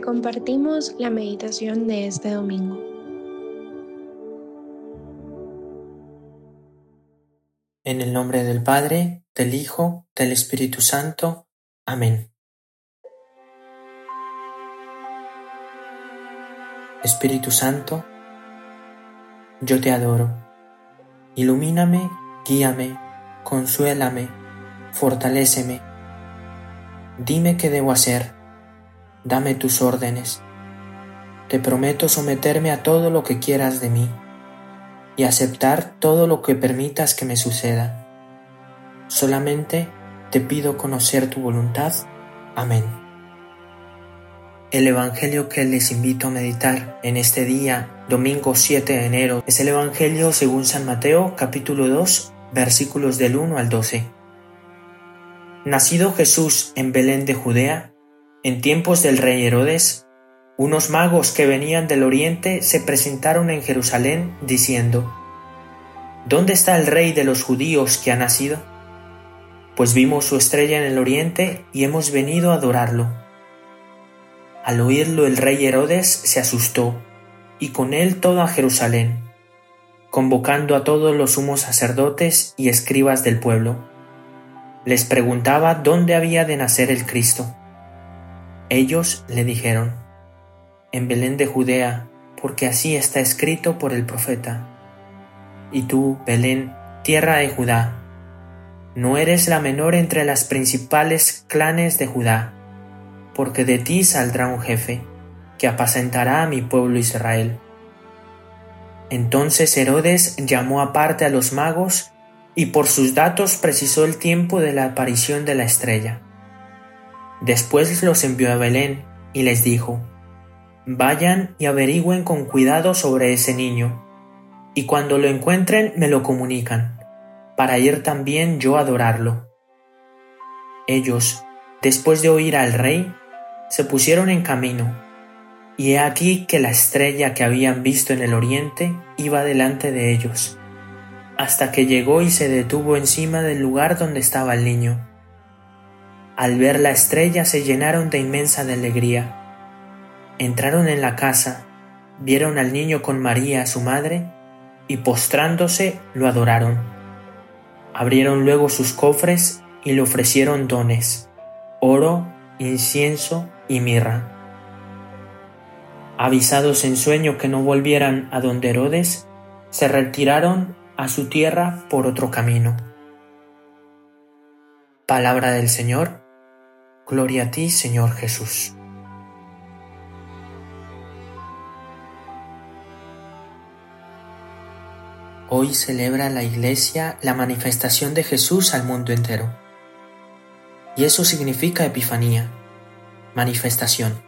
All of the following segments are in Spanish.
compartimos la meditación de este domingo. En el nombre del Padre, del Hijo, del Espíritu Santo. Amén. Espíritu Santo, yo te adoro. Ilumíname, guíame, consuélame, fortaléceme. Dime qué debo hacer. Dame tus órdenes. Te prometo someterme a todo lo que quieras de mí y aceptar todo lo que permitas que me suceda. Solamente te pido conocer tu voluntad. Amén. El Evangelio que les invito a meditar en este día, domingo 7 de enero, es el Evangelio según San Mateo capítulo 2 versículos del 1 al 12. Nacido Jesús en Belén de Judea, en tiempos del rey Herodes, unos magos que venían del oriente se presentaron en Jerusalén diciendo, ¿Dónde está el rey de los judíos que ha nacido? Pues vimos su estrella en el oriente y hemos venido a adorarlo. Al oírlo el rey Herodes se asustó, y con él toda Jerusalén, convocando a todos los sumos sacerdotes y escribas del pueblo. Les preguntaba dónde había de nacer el Cristo. Ellos le dijeron, en Belén de Judea, porque así está escrito por el profeta. Y tú, Belén, tierra de Judá, no eres la menor entre las principales clanes de Judá porque de ti saldrá un jefe, que apacentará a mi pueblo Israel. Entonces Herodes llamó aparte a los magos y por sus datos precisó el tiempo de la aparición de la estrella. Después los envió a Belén y les dijo, Vayan y averigüen con cuidado sobre ese niño, y cuando lo encuentren me lo comunican, para ir también yo a adorarlo. Ellos, después de oír al rey, se pusieron en camino, y he aquí que la estrella que habían visto en el oriente iba delante de ellos, hasta que llegó y se detuvo encima del lugar donde estaba el niño. Al ver la estrella se llenaron de inmensa alegría. Entraron en la casa, vieron al niño con María, su madre, y postrándose lo adoraron. Abrieron luego sus cofres y le ofrecieron dones, oro, incienso y mirra. Avisados en sueño que no volvieran a donde Herodes, se retiraron a su tierra por otro camino. Palabra del Señor, gloria a ti Señor Jesús. Hoy celebra la Iglesia la manifestación de Jesús al mundo entero. Y eso significa Epifanía, manifestación.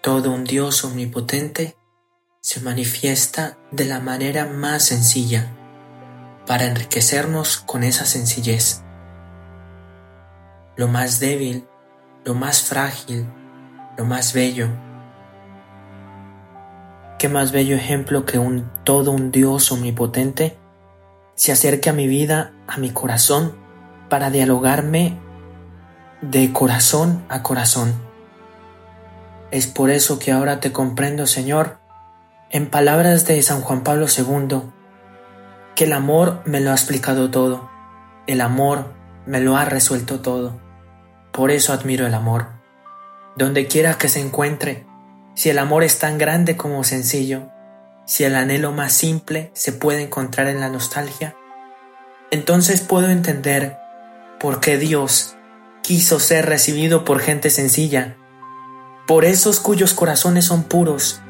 Todo un Dios omnipotente se manifiesta de la manera más sencilla para enriquecernos con esa sencillez. Lo más débil, lo más frágil, lo más bello. ¿Qué más bello ejemplo que un todo un Dios omnipotente se acerque a mi vida, a mi corazón, para dialogarme de corazón a corazón. Es por eso que ahora te comprendo, Señor, en palabras de San Juan Pablo II, que el amor me lo ha explicado todo, el amor me lo ha resuelto todo. Por eso admiro el amor. Donde quiera que se encuentre, si el amor es tan grande como sencillo, si el anhelo más simple se puede encontrar en la nostalgia, entonces puedo entender porque Dios quiso ser recibido por gente sencilla, por esos cuyos corazones son puros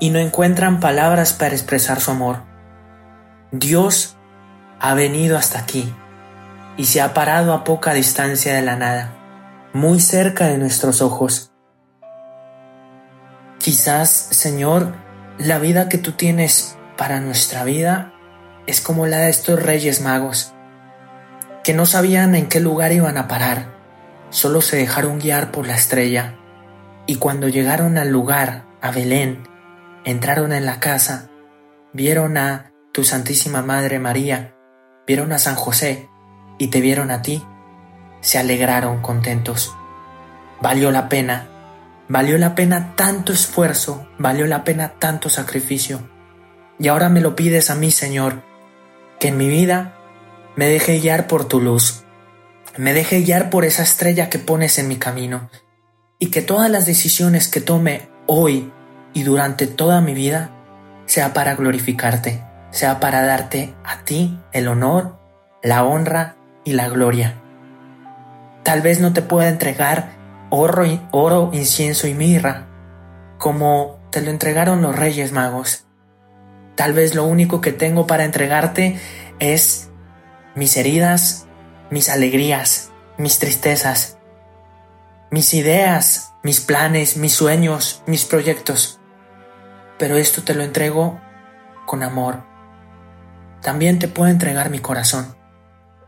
y no encuentran palabras para expresar su amor. Dios ha venido hasta aquí y se ha parado a poca distancia de la nada, muy cerca de nuestros ojos. Quizás, Señor, la vida que tú tienes para nuestra vida es como la de estos reyes magos que no sabían en qué lugar iban a parar, solo se dejaron guiar por la estrella, y cuando llegaron al lugar, a Belén, entraron en la casa, vieron a tu Santísima Madre María, vieron a San José, y te vieron a ti, se alegraron contentos. Valió la pena, Valió la pena tanto esfuerzo, valió la pena tanto sacrificio. Y ahora me lo pides a mí, Señor, que en mi vida me deje guiar por tu luz, me deje guiar por esa estrella que pones en mi camino, y que todas las decisiones que tome hoy y durante toda mi vida sea para glorificarte, sea para darte a ti el honor, la honra y la gloria. Tal vez no te pueda entregar oro, oro, incienso y mirra, como te lo entregaron los reyes magos. Tal vez lo único que tengo para entregarte es mis heridas, mis alegrías, mis tristezas, mis ideas, mis planes, mis sueños, mis proyectos. Pero esto te lo entrego con amor. También te puedo entregar mi corazón.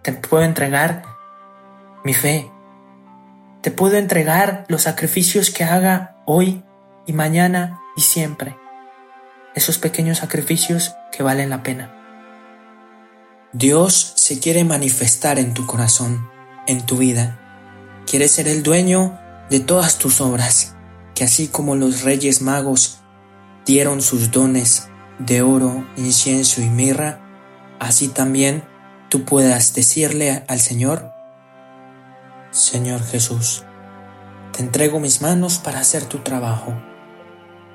Te puedo entregar mi fe, te puedo entregar los sacrificios que haga hoy y mañana y siempre. Esos pequeños sacrificios que valen la pena. Dios se quiere manifestar en tu corazón, en tu vida. Quiere ser el dueño de todas tus obras, que así como los reyes magos dieron sus dones de oro, incienso y mirra, así también tú puedas decirle al Señor, Señor Jesús, te entrego mis manos para hacer tu trabajo.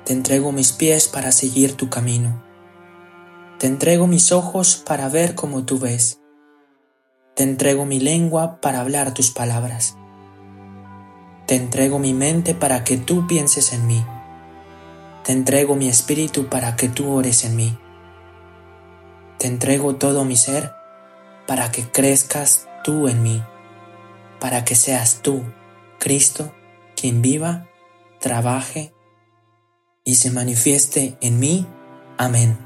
Te entrego mis pies para seguir tu camino. Te entrego mis ojos para ver como tú ves. Te entrego mi lengua para hablar tus palabras. Te entrego mi mente para que tú pienses en mí. Te entrego mi espíritu para que tú ores en mí. Te entrego todo mi ser para que crezcas tú en mí para que seas tú, Cristo, quien viva, trabaje y se manifieste en mí. Amén.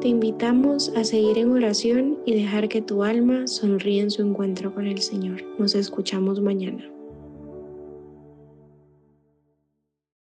Te invitamos a seguir en oración y dejar que tu alma sonríe en su encuentro con el Señor. Nos escuchamos mañana.